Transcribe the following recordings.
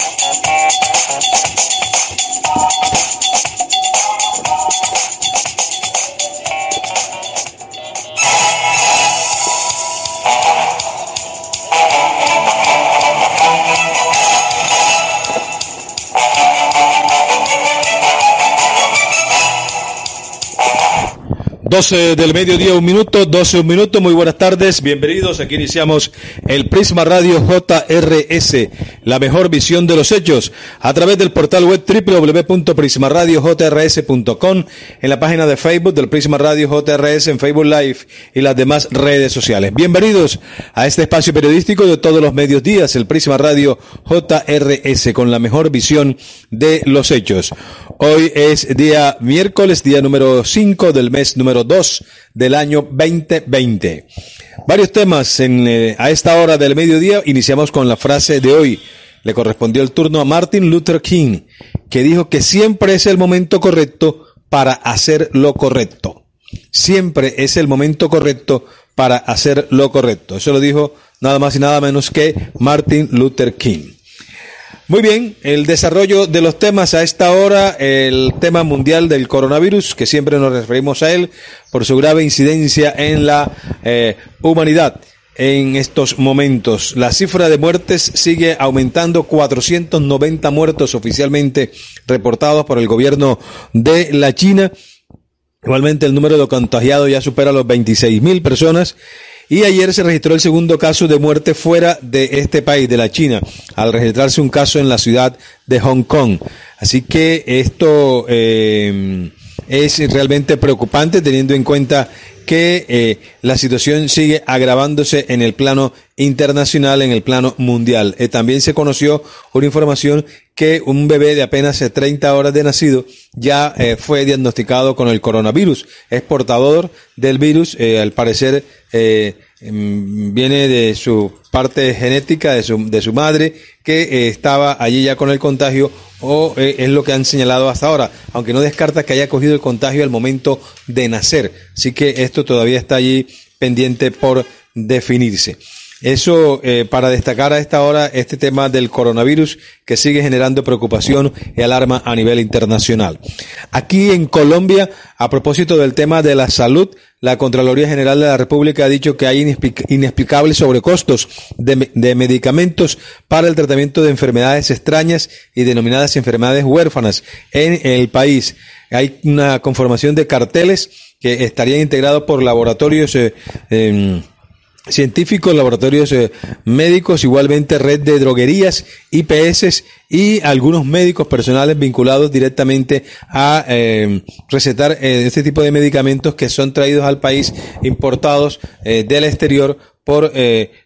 Thank you. 12 del mediodía, un minuto, 12 un minuto, muy buenas tardes, bienvenidos, aquí iniciamos el Prisma Radio JRS, la mejor visión de los hechos, a través del portal web www.prismaradiojrs.com, en la página de Facebook del Prisma Radio JRS, en Facebook Live y las demás redes sociales. Bienvenidos a este espacio periodístico de todos los medios días, el Prisma Radio JRS, con la mejor visión de los hechos. Hoy es día miércoles, día número 5 del mes número 2 del año 2020. Varios temas en, eh, a esta hora del mediodía. Iniciamos con la frase de hoy. Le correspondió el turno a Martin Luther King, que dijo que siempre es el momento correcto para hacer lo correcto. Siempre es el momento correcto para hacer lo correcto. Eso lo dijo nada más y nada menos que Martin Luther King. Muy bien, el desarrollo de los temas a esta hora, el tema mundial del coronavirus, que siempre nos referimos a él por su grave incidencia en la eh, humanidad en estos momentos. La cifra de muertes sigue aumentando, 490 muertos oficialmente reportados por el gobierno de la China. Igualmente el número de contagiados ya supera los 26 mil personas y ayer se registró el segundo caso de muerte fuera de este país, de la China, al registrarse un caso en la ciudad de Hong Kong. Así que esto eh, es realmente preocupante teniendo en cuenta que eh, la situación sigue agravándose en el plano internacional, en el plano mundial. Eh, también se conoció una información que un bebé de apenas 30 horas de nacido ya fue diagnosticado con el coronavirus. Es portador del virus, al parecer viene de su parte genética de su, de su madre que estaba allí ya con el contagio o eh, es lo que han señalado hasta ahora, aunque no descarta que haya cogido el contagio al momento de nacer. Así que esto todavía está allí pendiente por definirse. Eso eh, para destacar a esta hora este tema del coronavirus que sigue generando preocupación y alarma a nivel internacional. Aquí en Colombia, a propósito del tema de la salud, la Contraloría General de la República ha dicho que hay inexplicables sobrecostos de, medicamentos para el tratamiento de enfermedades extrañas y denominadas enfermedades huérfanas en el país. Hay una conformación de carteles que estarían integrados por laboratorios eh, em, científicos, laboratorios eh, médicos, igualmente red de droguerías, IPS y algunos médicos personales vinculados directamente a eh, recetar eh, este tipo de medicamentos que son traídos al país importados del exterior por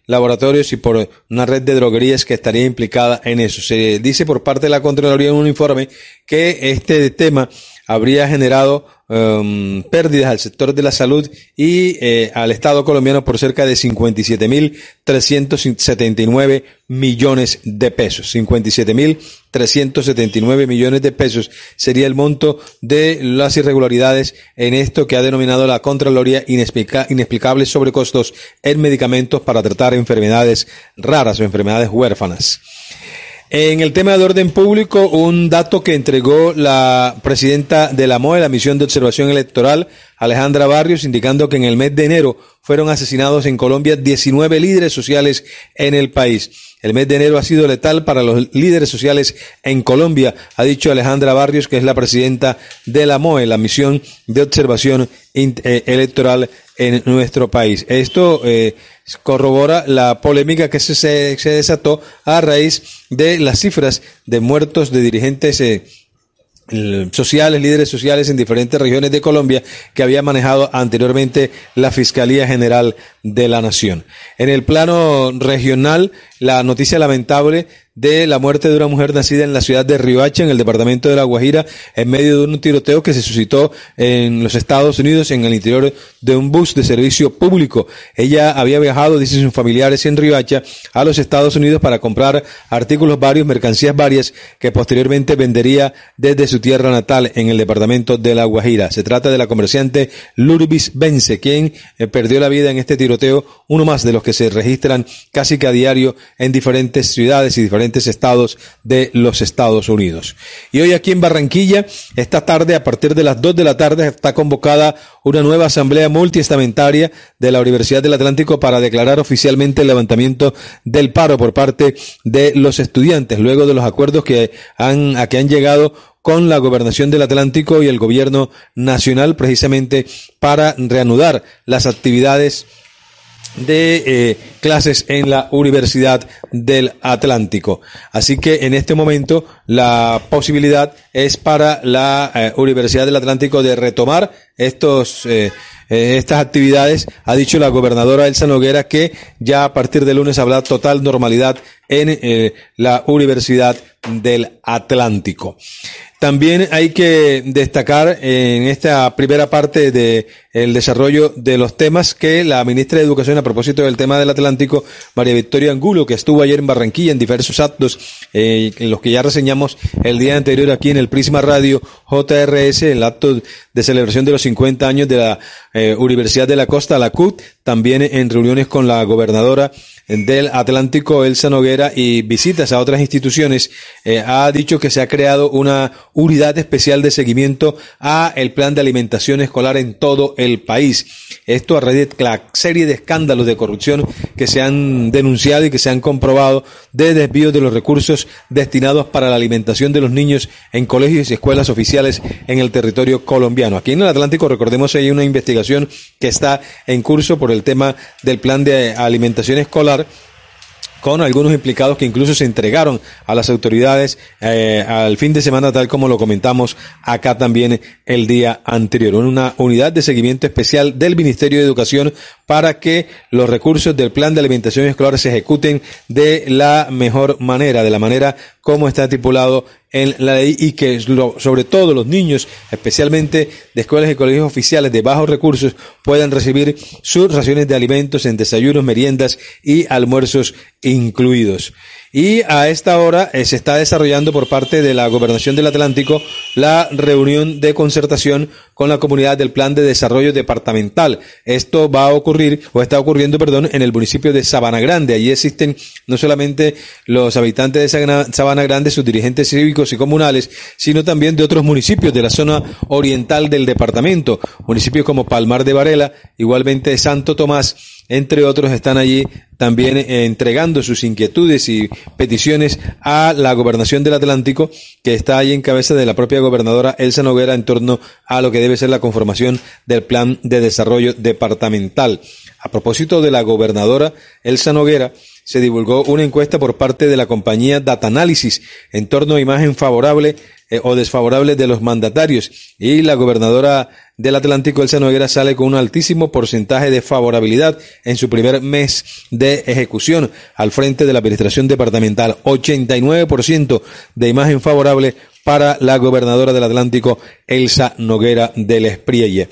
laboratorios y por una red de droguerías que estaría implicada en eso. Se dice por parte de la Contraloría en un informe que este tema habría generado um, pérdidas al sector de la salud y eh, al Estado colombiano por cerca de 57.379 millones de pesos. 57.379 millones de pesos sería el monto de las irregularidades en esto que ha denominado la Contraloría inexplicables sobrecostos en medicamentos para tratar enfermedades raras o enfermedades huérfanas. En el tema de orden público, un dato que entregó la presidenta de la MOE, la Misión de Observación Electoral, Alejandra Barrios, indicando que en el mes de enero fueron asesinados en Colombia 19 líderes sociales en el país. El mes de enero ha sido letal para los líderes sociales en Colombia, ha dicho Alejandra Barrios, que es la presidenta de la MOE, la Misión de Observación eh, Electoral en nuestro país. Esto eh, corrobora la polémica que se, se, desató a raíz de las cifras de muertos de dirigentes eh, sociales, líderes sociales en diferentes regiones de Colombia que había manejado anteriormente la Fiscalía General de la Nación. En el plano regional, la noticia lamentable de la muerte de una mujer nacida en la ciudad de Riohacha, en el departamento de La Guajira, en medio de un tiroteo que se suscitó en los Estados Unidos, en el interior de un bus de servicio público. Ella había viajado, dicen sus familiares, en Riohacha a los Estados Unidos para comprar artículos varios, mercancías varias, que posteriormente vendería desde su tierra natal, en el departamento de La Guajira. Se trata de la comerciante Lurbis Vence, quien eh, perdió la vida en este tiroteo, uno más de los que se registran casi que a diario en diferentes ciudades y diferentes estados de los Estados Unidos. Y hoy aquí en Barranquilla, esta tarde, a partir de las 2 de la tarde, está convocada una nueva asamblea multiestamentaria de la Universidad del Atlántico para declarar oficialmente el levantamiento del paro por parte de los estudiantes, luego de los acuerdos que han, a que han llegado con la gobernación del Atlántico y el gobierno nacional precisamente para reanudar las actividades de eh, clases en la Universidad del Atlántico. Así que en este momento la posibilidad es para la eh, Universidad del Atlántico de retomar estos eh, estas actividades. Ha dicho la gobernadora Elsa Noguera que ya a partir de lunes habrá total normalidad en la Universidad del Atlántico. También hay que destacar en esta primera parte de el desarrollo de los temas que la ministra de Educación a propósito del tema del Atlántico, María Victoria Angulo, que estuvo ayer en Barranquilla en diversos actos, eh, en los que ya reseñamos el día anterior aquí en el Prisma Radio JRS, el acto de celebración de los 50 años de la eh, Universidad de la Costa, la CUT, también en reuniones con la gobernadora del Atlántico, Elsa Noguera, y visitas a otras instituciones, eh, ha dicho que se ha creado una unidad especial de seguimiento a el plan de alimentación escolar en todo el país. Esto a raíz de la serie de escándalos de corrupción que se han denunciado y que se han comprobado de desvío de los recursos destinados para la alimentación de los niños en colegios y escuelas oficiales en el territorio colombiano. Aquí en el Atlántico, recordemos, hay una investigación que está en curso por el tema del plan de alimentación escolar con algunos implicados que incluso se entregaron a las autoridades eh, al fin de semana, tal como lo comentamos acá también el día anterior. Una unidad de seguimiento especial del Ministerio de Educación para que los recursos del plan de alimentación escolar se ejecuten de la mejor manera, de la manera como está estipulado en la ley y que sobre todo los niños, especialmente de escuelas y colegios oficiales de bajos recursos, puedan recibir sus raciones de alimentos en desayunos, meriendas y almuerzos incluidos. Y a esta hora eh, se está desarrollando por parte de la Gobernación del Atlántico la reunión de concertación con la comunidad del Plan de Desarrollo Departamental. Esto va a ocurrir, o está ocurriendo, perdón, en el municipio de Sabana Grande. Allí existen no solamente los habitantes de Sabana Grande, sus dirigentes cívicos y comunales, sino también de otros municipios de la zona oriental del departamento. Municipios como Palmar de Varela, igualmente Santo Tomás, entre otros, están allí también eh, entregando sus inquietudes y peticiones a la gobernación del Atlántico, que está ahí en cabeza de la propia gobernadora Elsa Noguera en torno a lo que debe ser la conformación del plan de desarrollo departamental. A propósito de la gobernadora Elsa Noguera, se divulgó una encuesta por parte de la compañía Data Analysis en torno a imagen favorable eh, o desfavorable de los mandatarios y la gobernadora del Atlántico, Elsa Noguera, sale con un altísimo porcentaje de favorabilidad en su primer mes de ejecución al frente de la administración departamental. 89% de imagen favorable para la gobernadora del Atlántico, Elsa Noguera del Esprielle.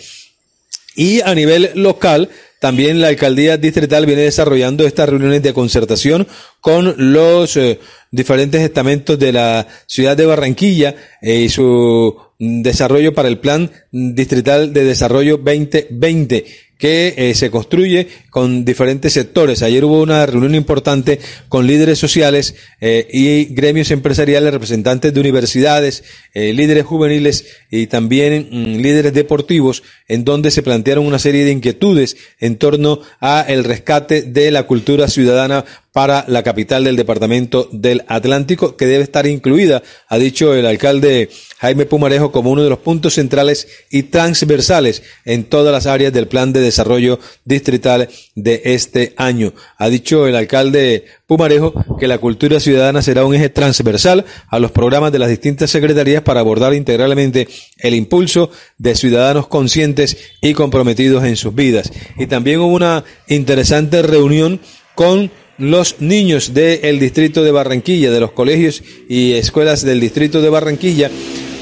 Y a nivel local, también la alcaldía distrital viene desarrollando estas reuniones de concertación con los eh, diferentes estamentos de la ciudad de Barranquilla eh, y su desarrollo para el plan distrital de desarrollo 2020 que eh, se construye con diferentes sectores. Ayer hubo una reunión importante con líderes sociales eh, y gremios empresariales, representantes de universidades, eh, líderes juveniles y también mm, líderes deportivos, en donde se plantearon una serie de inquietudes en torno a el rescate de la cultura ciudadana para la capital del departamento del Atlántico, que debe estar incluida, ha dicho el alcalde Jaime Pumarejo, como uno de los puntos centrales y transversales en todas las áreas del plan de desarrollo distrital de este año. Ha dicho el alcalde Pumarejo que la cultura ciudadana será un eje transversal a los programas de las distintas secretarías para abordar integralmente el impulso de ciudadanos conscientes y comprometidos en sus vidas. Y también hubo una interesante reunión con los niños del distrito de Barranquilla, de los colegios y escuelas del distrito de Barranquilla,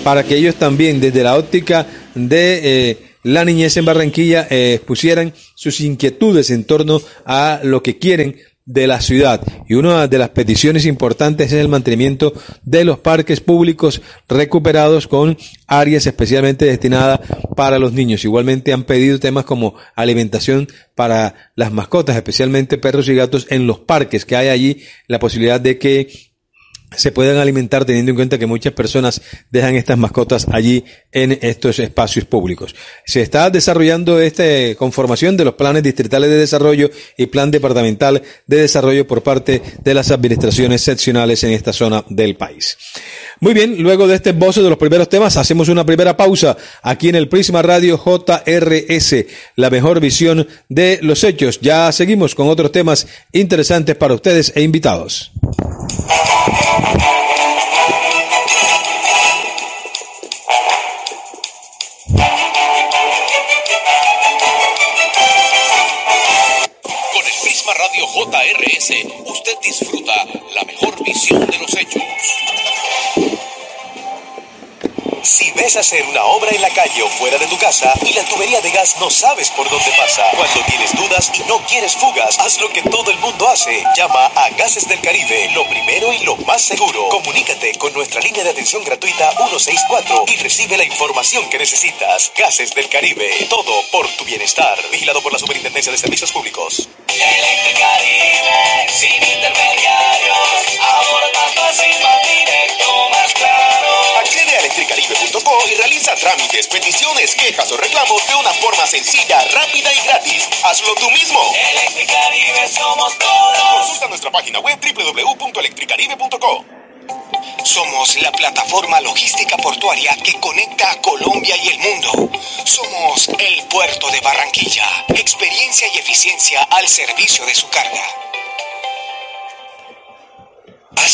para que ellos también desde la óptica de eh, la niñez en Barranquilla eh, pusieran sus inquietudes en torno a lo que quieren de la ciudad. Y una de las peticiones importantes es el mantenimiento de los parques públicos recuperados con áreas especialmente destinadas para los niños. Igualmente han pedido temas como alimentación para las mascotas, especialmente perros y gatos en los parques, que hay allí la posibilidad de que se puedan alimentar teniendo en cuenta que muchas personas dejan estas mascotas allí en estos espacios públicos. Se está desarrollando esta conformación de los planes distritales de desarrollo y plan departamental de desarrollo por parte de las administraciones seccionales en esta zona del país. Muy bien, luego de este esbozo de los primeros temas, hacemos una primera pausa aquí en el Prisma Radio JRS, la mejor visión de los hechos. Ya seguimos con otros temas interesantes para ustedes e invitados. JRS, usted disfruta la mejor visión de los hechos. Si ves hacer una obra en la calle o fuera de tu casa y la tubería de gas no sabes por dónde pasa, cuando tienes dudas y no quieres fugas, haz lo que todo el mundo hace. Llama a Gases del Caribe, lo primero y lo más seguro. Comunícate con nuestra línea de atención gratuita 164 y recibe la información que necesitas. Gases del Caribe, todo por tu bienestar. Vigilado por la Superintendencia de Servicios Públicos. Caribe, sin intermediarios, ahora más directo, más claro. Accede a electricaribe.co y realiza trámites, peticiones, quejas o reclamos de una forma sencilla, rápida y gratis. Hazlo tú mismo. Electricaribe somos todos. Consulta nuestra página web www.electricaribe.co. Somos la plataforma logística portuaria que conecta a Colombia y el mundo. Somos el puerto de Barranquilla. Experiencia y eficiencia al servicio de su carga.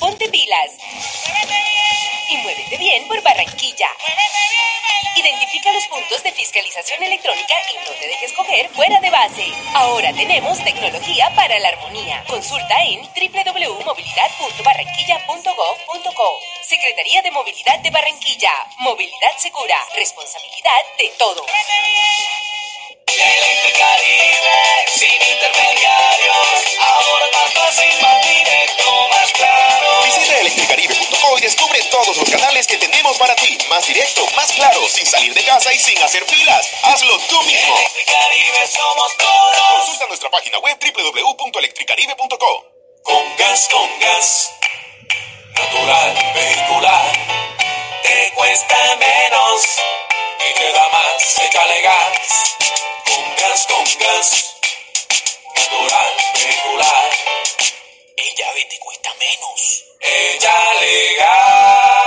Ponte pilas. Y muévete bien por Barranquilla. Identifica los puntos de fiscalización electrónica y no te dejes coger fuera de base. Ahora tenemos tecnología para la armonía. Consulta en www.movilidad.barranquilla.gov.co. Secretaría de Movilidad de Barranquilla. Movilidad segura. Responsabilidad de todo. Electricaribe, sin intermediarios, ahora más fácil, Electricaribe.co y descubre todos los canales que tenemos para ti. Más directo, más claro, sin salir de casa y sin hacer filas. Hazlo tú mismo. Electricaribe somos todos. Consulta nuestra página web www.electricaribe.co. Con gas, con gas, natural, vehicular, te cuesta menos y te da más, échale gas. Con gas, con gas, natural, vehicular, ella ve te cuesta menos. Échale gas.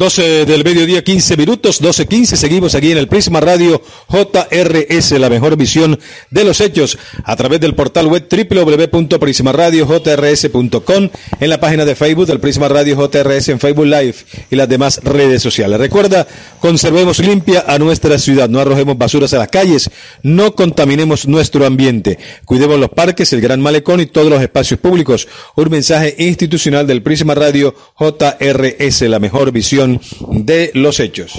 12 del mediodía, 15 minutos, 12, 15. Seguimos aquí en el Prisma Radio JRS, la mejor visión de los hechos, a través del portal web www.prismaradiojrs.com, en la página de Facebook del Prisma Radio JRS, en Facebook Live y las demás redes sociales. Recuerda, conservemos limpia a nuestra ciudad, no arrojemos basuras a las calles, no contaminemos nuestro ambiente, cuidemos los parques, el Gran Malecón y todos los espacios públicos. Un mensaje institucional del Prisma Radio JRS, la mejor visión de los hechos.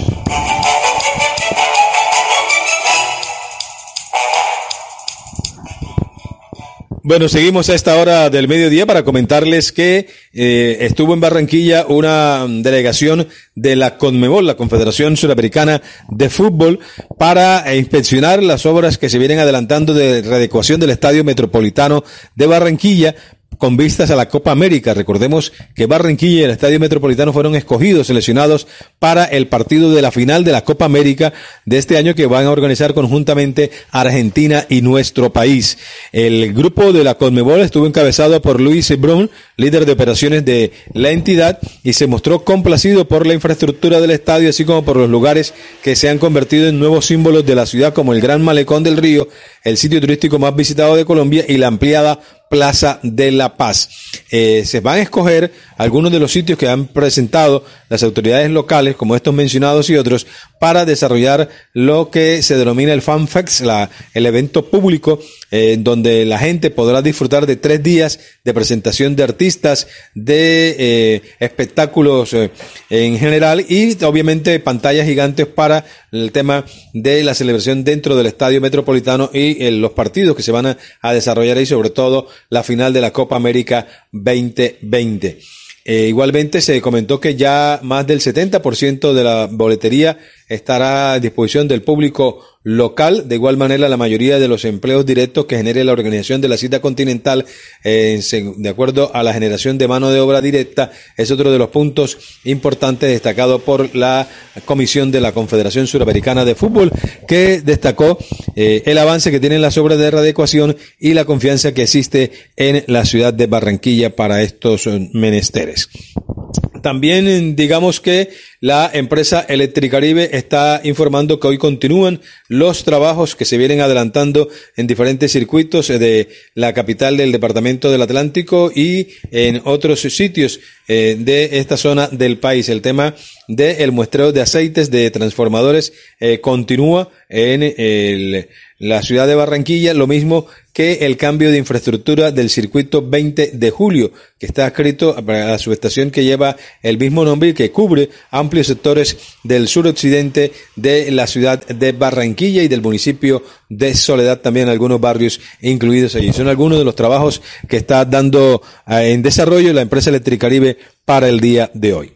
Bueno, seguimos a esta hora del mediodía para comentarles que eh, estuvo en Barranquilla una delegación de la CONMEBOL, la Confederación Suramericana de Fútbol, para inspeccionar las obras que se vienen adelantando de readecuación del Estadio Metropolitano de Barranquilla con vistas a la Copa América. Recordemos que Barranquilla y el Estadio Metropolitano fueron escogidos, seleccionados para el partido de la final de la Copa América de este año que van a organizar conjuntamente Argentina y nuestro país. El grupo de la Conmebol estuvo encabezado por Luis Brun, líder de operaciones de la entidad, y se mostró complacido por la infraestructura del estadio, así como por los lugares que se han convertido en nuevos símbolos de la ciudad, como el Gran Malecón del Río, el sitio turístico más visitado de Colombia y la ampliada Plaza de la Paz. Eh, se van a escoger algunos de los sitios que han presentado las autoridades locales, como estos mencionados y otros, para desarrollar lo que se denomina el FanFex, el evento público, eh, donde la gente podrá disfrutar de tres días de presentación de artistas, de eh, espectáculos eh, en general y obviamente pantallas gigantes para el tema de la celebración dentro del estadio metropolitano y los partidos que se van a, a desarrollar ahí, sobre todo la final de la Copa América 2020. Eh, igualmente se comentó que ya más del 70% de la boletería estará a disposición del público local. De igual manera, la mayoría de los empleos directos que genere la organización de la cita continental, eh, de acuerdo a la generación de mano de obra directa, es otro de los puntos importantes destacado por la Comisión de la Confederación Suramericana de Fútbol, que destacó eh, el avance que tienen las obras de readecuación y la confianza que existe en la ciudad de Barranquilla para estos eh, menesteres. También digamos que la empresa Electricaribe está informando que hoy continúan los trabajos que se vienen adelantando en diferentes circuitos de la capital del departamento del Atlántico y en otros sitios eh, de esta zona del país. El tema del muestreo de aceites de transformadores eh, continúa en la ciudad de Barranquilla, lo mismo que el cambio de infraestructura del circuito 20 de julio, que está escrito a la subestación que lleva el mismo nombre y que cubre amplios sectores del suroccidente de la ciudad de Barranquilla y del municipio de Soledad, también algunos barrios incluidos allí. Son algunos de los trabajos que está dando eh, en desarrollo la empresa Electricaribe para el día de hoy.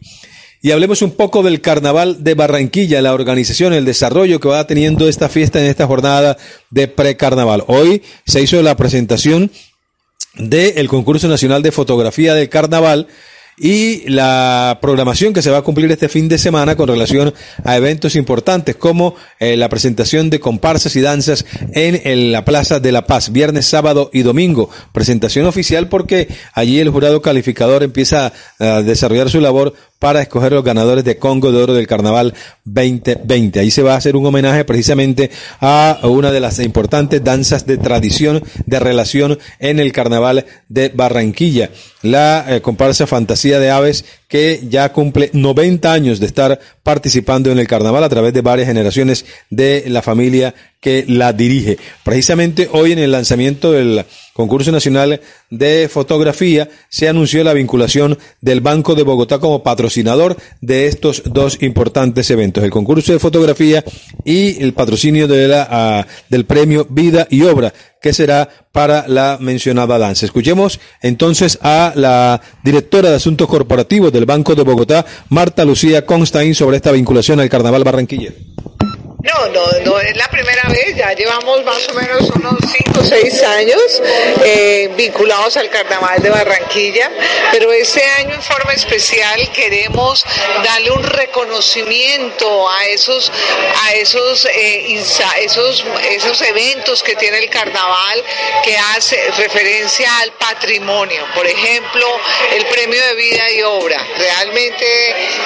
Y hablemos un poco del Carnaval de Barranquilla, la organización, el desarrollo que va teniendo esta fiesta en esta jornada de precarnaval. Hoy se hizo la presentación del concurso nacional de fotografía del carnaval y la programación que se va a cumplir este fin de semana con relación a eventos importantes como eh, la presentación de comparsas y danzas en, la Plaza de la Paz, viernes, sábado y domingo. Presentación oficial porque allí el jurado calificador empieza a desarrollar su labor para escoger los ganadores de Congo de Oro del Carnaval 2020. Ahí se va a hacer un homenaje precisamente a una de las importantes danzas de tradición, de relación en el Carnaval de Barranquilla. La eh, comparsa Fantasía de Aves que ya cumple 90 años de estar participando en el carnaval a través de varias generaciones de la familia que la dirige. Precisamente hoy en el lanzamiento del concurso nacional de fotografía se anunció la vinculación del Banco de Bogotá como patrocinador de estos dos importantes eventos, el concurso de fotografía y el patrocinio de la, del premio Vida y Obra que será para la mencionada danza. Escuchemos entonces a la directora de Asuntos Corporativos del Banco de Bogotá, Marta Lucía Constain, sobre esta vinculación al Carnaval Barranquilla. No, no, no es la primera vez, ya llevamos más o menos unos 5 o 6 años eh, vinculados al Carnaval de Barranquilla, pero este año en forma especial queremos darle un reconocimiento a esos, a esos, eh, esos, esos eventos que tiene el Carnaval que hace referencia al patrimonio. Por ejemplo, el premio de vida y obra. Realmente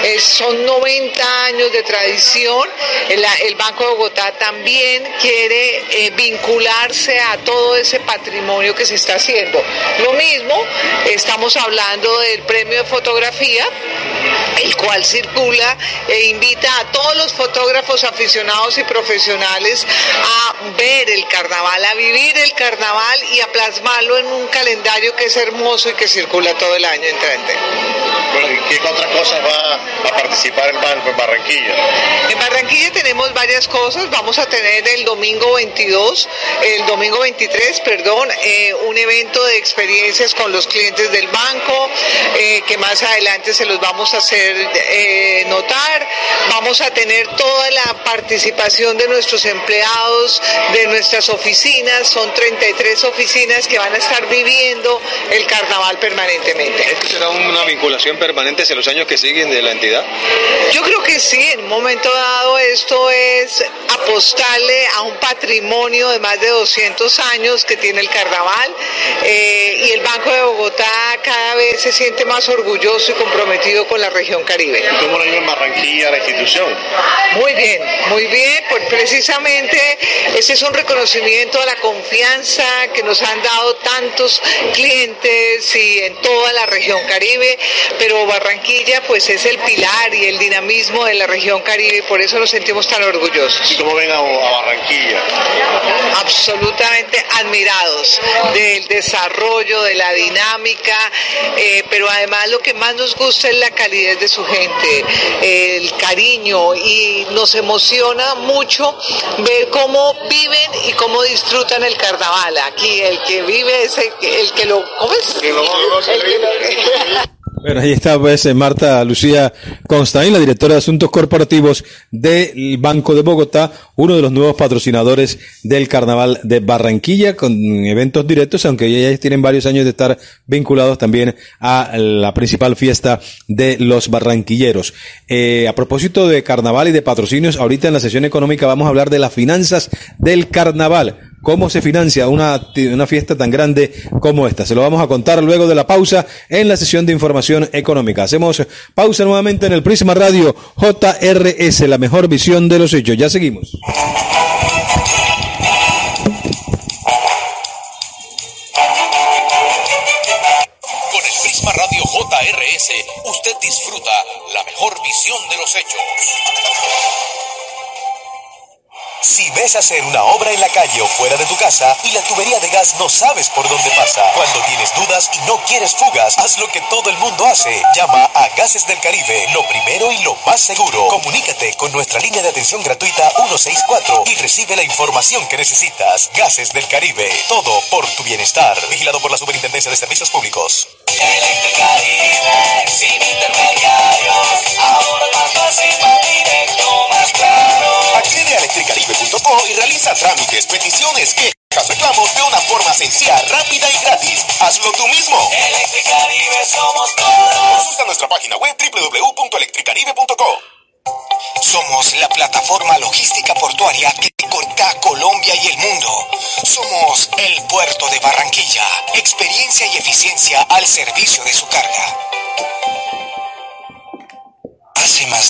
eh, son 90 años de tradición. El, Banco de Bogotá también quiere eh, vincularse a todo ese patrimonio que se está haciendo. Lo mismo, estamos hablando del premio de fotografía, el cual circula e invita a todos los fotógrafos aficionados y profesionales a ver el carnaval, a vivir el carnaval y a plasmarlo en un calendario que es hermoso y que circula todo el año entrante. Bueno, ¿y qué otras cosas va a participar el banco en Barranquilla? En Barranquilla tenemos varias cosas. Vamos a tener el domingo 22, el domingo 23, perdón, eh, un evento de experiencias con los clientes del banco, eh, que más adelante se los vamos a hacer eh, notar. Vamos a tener toda la participación de nuestros empleados, de nuestras oficinas. Son 33 oficinas que van a estar viviendo el carnaval permanentemente. ¿Esto será una vinculación permanente hacia los años que siguen de la entidad? Yo creo que sí, en un momento dado esto es apostarle a un patrimonio de más de 200 años que tiene el carnaval eh, y el Banco de Bogotá cada vez se siente más orgulloso y comprometido con la región Caribe. ¿Y cómo lo en Barranquilla la institución? Muy bien, muy bien, pues precisamente ese es un reconocimiento a la confianza que nos han dado tantos clientes y en toda la región Caribe, pero Barranquilla pues es el pilar y el dinamismo de la región Caribe y por eso nos sentimos tan orgullosos. ¿Y cómo ven a, a Barranquilla? absolutamente admirados del desarrollo, de la dinámica, eh, pero además lo que más nos gusta es la calidez de su gente, el cariño y nos emociona mucho ver cómo viven y cómo disfrutan el carnaval. Aquí el que vive es el, que- el que lo... ¿Cómo es? Que lo- El que lo- Bueno, ahí está pues eh, Marta Lucía Constaín, la directora de Asuntos Corporativos del Banco de Bogotá, uno de los nuevos patrocinadores del Carnaval de Barranquilla, con eventos directos, aunque ya tienen varios años de estar vinculados también a la principal fiesta de los barranquilleros. Eh, a propósito de Carnaval y de patrocinios, ahorita en la sesión económica vamos a hablar de las finanzas del Carnaval. ¿Cómo se financia una, una fiesta tan grande como esta? Se lo vamos a contar luego de la pausa en la sesión de información económica. Hacemos pausa nuevamente en el Prisma Radio JRS, la mejor visión de los hechos. Ya seguimos. Con el Prisma Radio JRS, usted disfruta la mejor visión de los hechos. Si ves hacer una obra en la calle o fuera de tu casa y la tubería de gas no sabes por dónde pasa, cuando tienes dudas y no quieres fugas, haz lo que todo el mundo hace. Llama a Gases del Caribe, lo primero y lo más seguro. Comunícate con nuestra línea de atención gratuita 164 y recibe la información que necesitas. Gases del Caribe, todo por tu bienestar. Vigilado por la Superintendencia de Servicios Públicos. Electricaribe, sin intermediarios, ahora más fácil, más directo, más claro. Accede a electricaribe.com y realiza trámites, peticiones, quejas, reclamos de una forma sencilla, rápida y gratis. Hazlo tú mismo. Electricaribe somos todos. Consulta nuestra página web www.electricaribe.com. Somos la plataforma logística portuaria que conecta Colombia y el mundo. Somos el puerto de Barranquilla. Experiencia y eficiencia al servicio de su carga. Hace más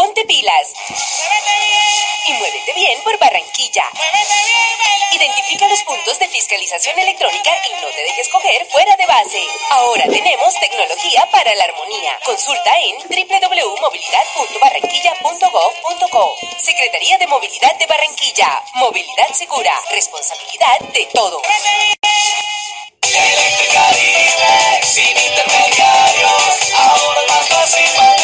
Ponte pilas. Y muévete bien por Barranquilla. Identifica los puntos de fiscalización electrónica y no te dejes coger fuera de base. Ahora tenemos tecnología para la armonía. Consulta en www.movilidad.barranquilla.gov.co. Secretaría de Movilidad de Barranquilla. Movilidad segura. Responsabilidad de todos. Sin intermediarios, ahora más fácil,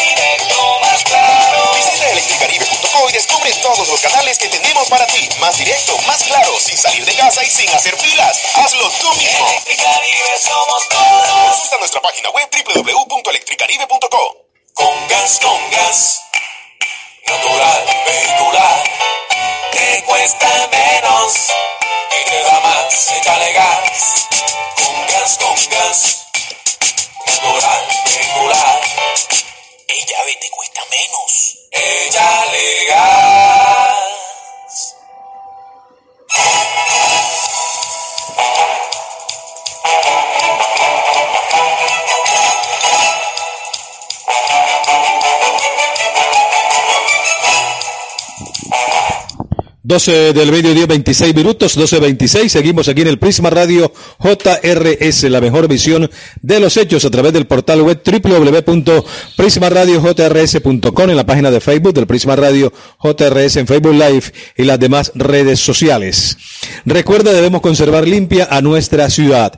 todos los canales que tenemos para ti. Más directo, más claro, sin salir de casa y sin hacer filas. Hazlo tú mismo. Electricaribe somos todos. Consulta nuestra página web www.electricaribe.co. Con gas, con gas, natural, vehicular, te cuesta menos y te da más, échale gas. Con gas, con gas, natural, vehicular, Ella ve, te cuesta menos. échale gas. Doce del mediodía, 26 minutos, 12.26. Seguimos aquí en el Prisma Radio JRS, la mejor visión de los hechos a través del portal web www.prismaradiojrs.com en la página de Facebook del Prisma Radio JRS en Facebook Live y las demás redes sociales. Recuerda, debemos conservar limpia a nuestra ciudad.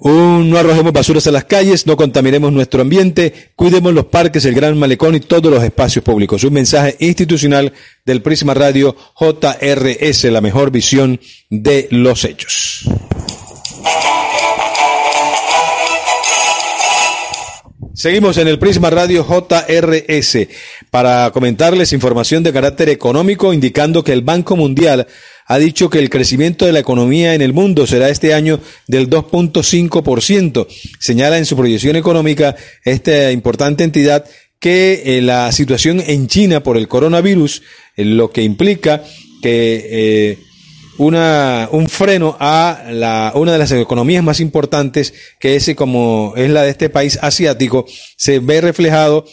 No arrojemos basuras a las calles, no contaminemos nuestro ambiente, cuidemos los parques, el gran malecón y todos los espacios públicos. Un mensaje institucional del Prisma Radio JRS, la mejor visión de los hechos. Seguimos en el Prisma Radio JRS para comentarles información de carácter económico indicando que el Banco Mundial ha dicho que el crecimiento de la economía en el mundo será este año del 2.5%. Señala en su proyección económica esta importante entidad que eh, la situación en China por el coronavirus, eh, lo que implica que eh, una, un freno a la, una de las economías más importantes, que es como es la de este país asiático, se ve reflejado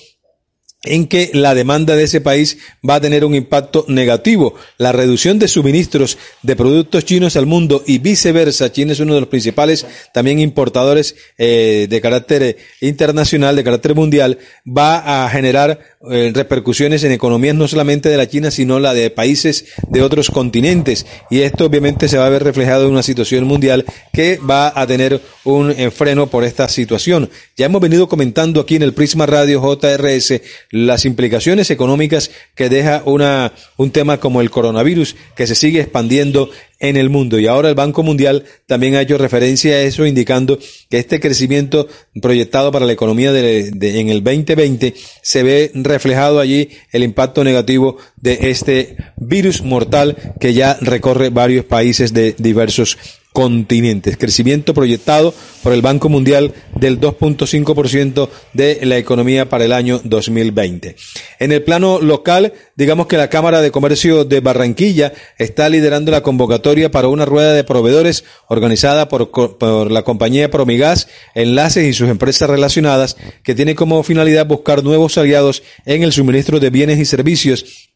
en que la demanda de ese país va a tener un impacto negativo. La reducción de suministros de productos chinos al mundo y viceversa. China es uno de los principales también importadores eh, de carácter eh, internacional, de carácter mundial, va a generar eh, repercusiones en economías no solamente de la China, sino la de países de otros continentes. Y esto obviamente se va a ver reflejado en una situación mundial que va a tener un freno por esta situación. Ya hemos venido comentando aquí en el Prisma Radio JRS las implicaciones económicas que deja una, un tema como el coronavirus que se sigue expandiendo en el mundo. Y ahora el Banco Mundial también ha hecho referencia a eso, indicando que este crecimiento proyectado para la economía de, en el 2020 se ve reflejado allí el impacto negativo de este virus mortal que ya recorre varios países de diversos continentes. Crecimiento proyectado por el Banco Mundial del 2.5% de la economía para el año 2020. En el plano local, digamos que la Cámara de Comercio de Barranquilla está liderando la convocatoria para una rueda de proveedores organizada por, por la compañía Promigas, Enlaces y sus empresas relacionadas, que tiene como finalidad buscar nuevos aliados en el suministro de bienes y servicios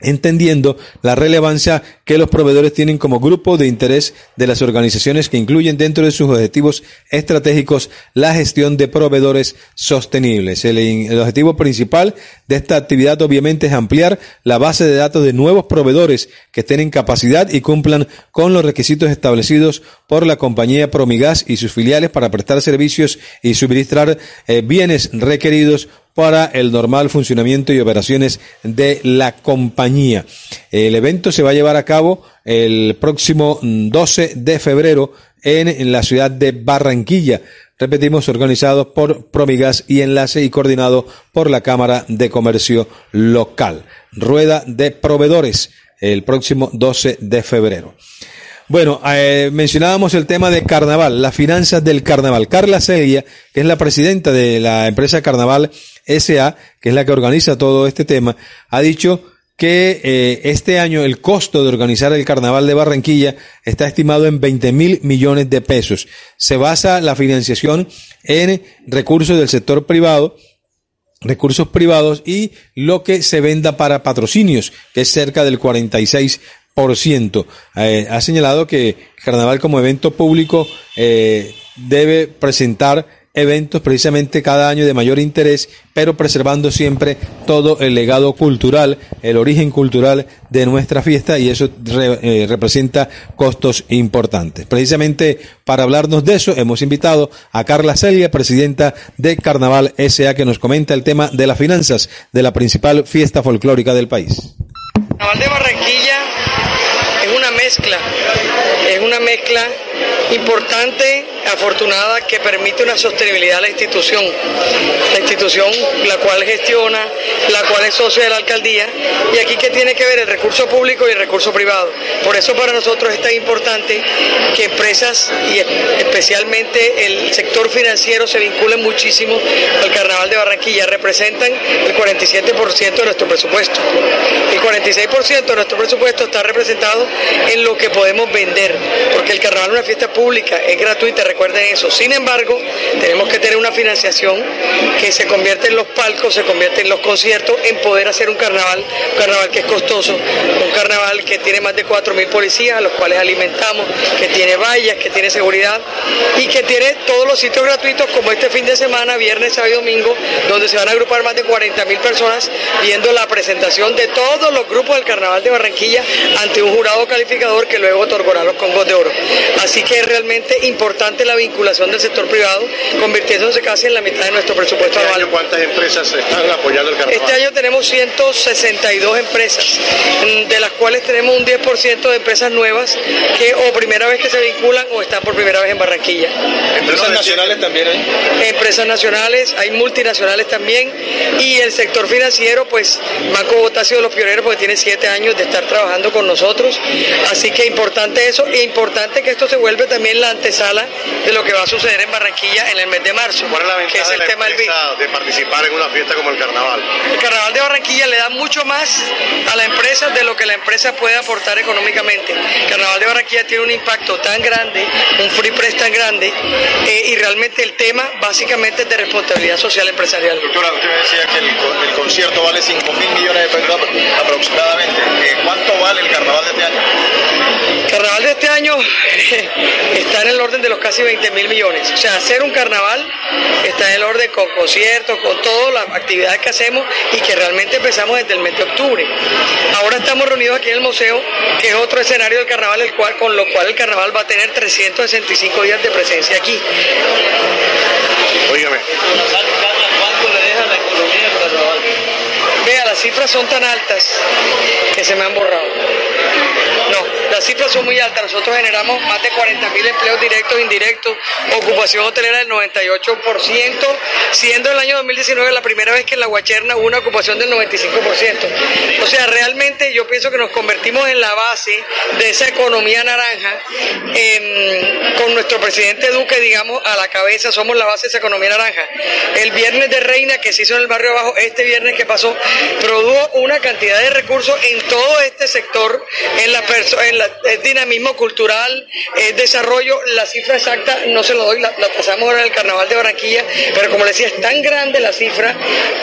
entendiendo la relevancia que los proveedores tienen como grupo de interés de las organizaciones que incluyen dentro de sus objetivos estratégicos la gestión de proveedores sostenibles. El, objetivo principal de esta actividad obviamente es ampliar la base de datos de nuevos proveedores que estén capacidad y cumplan con los requisitos establecidos por la compañía Promigas y sus filiales para prestar servicios y suministrar eh, bienes requeridos para el normal funcionamiento y operaciones de la compañía. El evento se va a llevar a cabo el próximo 12 de febrero en, la ciudad de Barranquilla. Repetimos, organizado por Promigas y enlace y coordinado por la Cámara de Comercio Local. Rueda de proveedores el próximo 12 de febrero. Bueno, eh, mencionábamos el tema de carnaval, las finanzas del carnaval. Carla Celia, que es la presidenta de la empresa Carnaval SA, que es la que organiza todo este tema, ha dicho que eh, este año el costo de organizar el carnaval de Barranquilla está estimado en 20 mil millones de pesos. Se basa la financiación en recursos del sector privado, recursos privados y lo que se venda para patrocinios, que es cerca del 46 eh, ha señalado que Carnaval como evento público eh, debe presentar eventos precisamente cada año de mayor interés, pero preservando siempre todo el legado cultural, el origen cultural de nuestra fiesta y eso eh, representa costos importantes. Precisamente para hablarnos de eso hemos invitado a Carla Celia, presidenta de Carnaval SA, que nos comenta el tema de las finanzas de la principal fiesta folclórica del país. Carnaval de Barranquilla es una mezcla, es una mezcla importante, afortunada, que permite una sostenibilidad a la institución. La institución la cual gestiona, la cual es socio de la alcaldía, y aquí que tiene que ver el recurso público y el recurso privado. Por eso para nosotros es tan importante que empresas y especialmente el sector financiero se vinculen muchísimo al Carnaval de Barranquilla. Representan el 47% de nuestro presupuesto. El 46% de nuestro presupuesto está representado en lo que podemos vender, porque el carnaval es una fiesta pública, es gratuita, recuerden eso. Sin embargo, tenemos que tener una financiación que se convierte en los palcos, se convierte en los conciertos, en poder hacer un carnaval, un carnaval que es costoso, un carnaval que tiene más de 4.000 policías, a los cuales alimentamos, que tiene vallas, que tiene seguridad y que tiene todos los sitios gratuitos como este fin de semana, viernes, sábado y domingo, donde se van a agrupar más de 40.000 personas viendo la presentación de todos los grupos del carnaval de Barranquilla ante un jurado calificador que luego otorgará los congos de oro. Así que es realmente importante la vinculación del sector privado, convirtiéndose casi en la mitad de nuestro presupuesto Este anual. año, ¿Cuántas empresas están apoyando el carnaval? Este año tenemos 162 empresas, mm, de las cuales tenemos un 10% de empresas nuevas que o primera vez que se vinculan o están por primera vez en Barranquilla. ¿Empresas nacionales también hay? Empresas nacionales, hay multinacionales también y el sector financiero, pues Banco Bogotá ha sido los pioneros porque tiene siete años de estar trabajando con nosotros, así que importante eso e importante que esto se vuelve también la antesala de lo que va a suceder en Barranquilla en el mes de marzo, ¿Cuál es la que ventaja es de el la tema del de participar en una fiesta como el carnaval? El carnaval de Barranquilla le da mucho más a la empresa de lo que la empresa puede aportar económicamente. El carnaval de Barranquilla tiene un impacto tan grande, un free press tan grande, eh, y realmente el tema básicamente es de responsabilidad social empresarial. Doctora, usted decía que el, el concierto vale 5 mil millones de pesos apro- aproximadamente. Año está en el orden de los casi 20 mil millones. O sea, hacer un carnaval está en el orden con conciertos, con todas las actividades que hacemos y que realmente empezamos desde el mes de octubre. Ahora estamos reunidos aquí en el museo, que es otro escenario del carnaval, el cual, con lo cual el carnaval va a tener 365 días de presencia aquí. Óigame, ¿Cuánto le deja la economía al carnaval? Vea, las cifras son tan altas que se me han borrado. Las cifras son muy altas. Nosotros generamos más de 40 mil empleos directos e indirectos, ocupación hotelera del 98%, siendo el año 2019 la primera vez que en la Guacherna hubo una ocupación del 95%. O sea, realmente yo pienso que nos convertimos en la base de esa economía naranja, em, con nuestro presidente Duque, digamos, a la cabeza, somos la base de esa economía naranja. El viernes de Reina que se hizo en el barrio abajo, este viernes que pasó, produjo una cantidad de recursos en todo este sector, en la en la el dinamismo cultural, el desarrollo, la cifra exacta no se lo doy, la, la pasamos ahora en el carnaval de Barranquilla, pero como le decía, es tan grande la cifra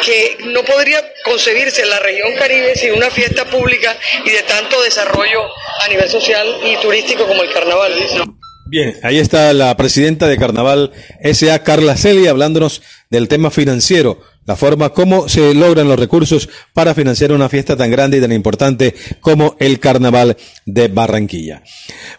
que no podría concebirse la región Caribe sin una fiesta pública y de tanto desarrollo a nivel social y turístico como el carnaval. Bien, ahí está la presidenta de Carnaval SA, Carla Celia, hablándonos del tema financiero, la forma como se logran los recursos para financiar una fiesta tan grande y tan importante como el Carnaval de Barranquilla.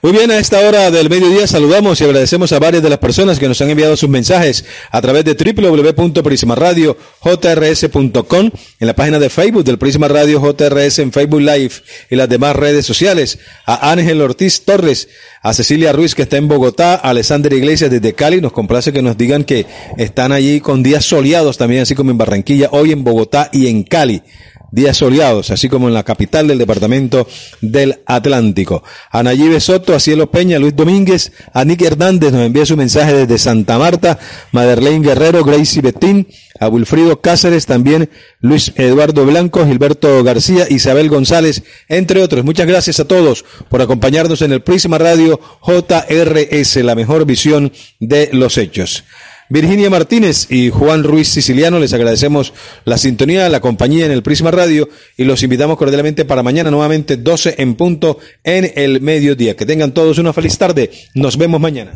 Muy bien, a esta hora del mediodía saludamos y agradecemos a varias de las personas que nos han enviado sus mensajes a través de www.prismaradiojrs.com en la página de Facebook del Prisma Radio JRS en Facebook Live y las demás redes sociales, a Ángel Ortiz Torres, a Cecilia Ruiz que está en Bogotá, a Alessandra Iglesias desde Cali, nos complace que nos digan que están allí con días soleados también, así como en Barranquilla, hoy en Bogotá y en Cali. Días soleados, así como en la capital del departamento del Atlántico. A Nayibe Soto, a Cielo Peña, Luis Domínguez, a Nick Hernández nos envía su mensaje desde Santa Marta, Maderlein Guerrero, Gracie Betín, a Wilfrido Cáceres, también Luis Eduardo Blanco, Gilberto García, Isabel González, entre otros. Muchas gracias a todos por acompañarnos en el Prisma Radio JRS, la mejor visión de los hechos. Virginia Martínez y Juan Ruiz Siciliano, les agradecemos la sintonía, la compañía en el Prisma Radio y los invitamos cordialmente para mañana nuevamente 12 en punto en el mediodía. Que tengan todos una feliz tarde. Nos vemos mañana.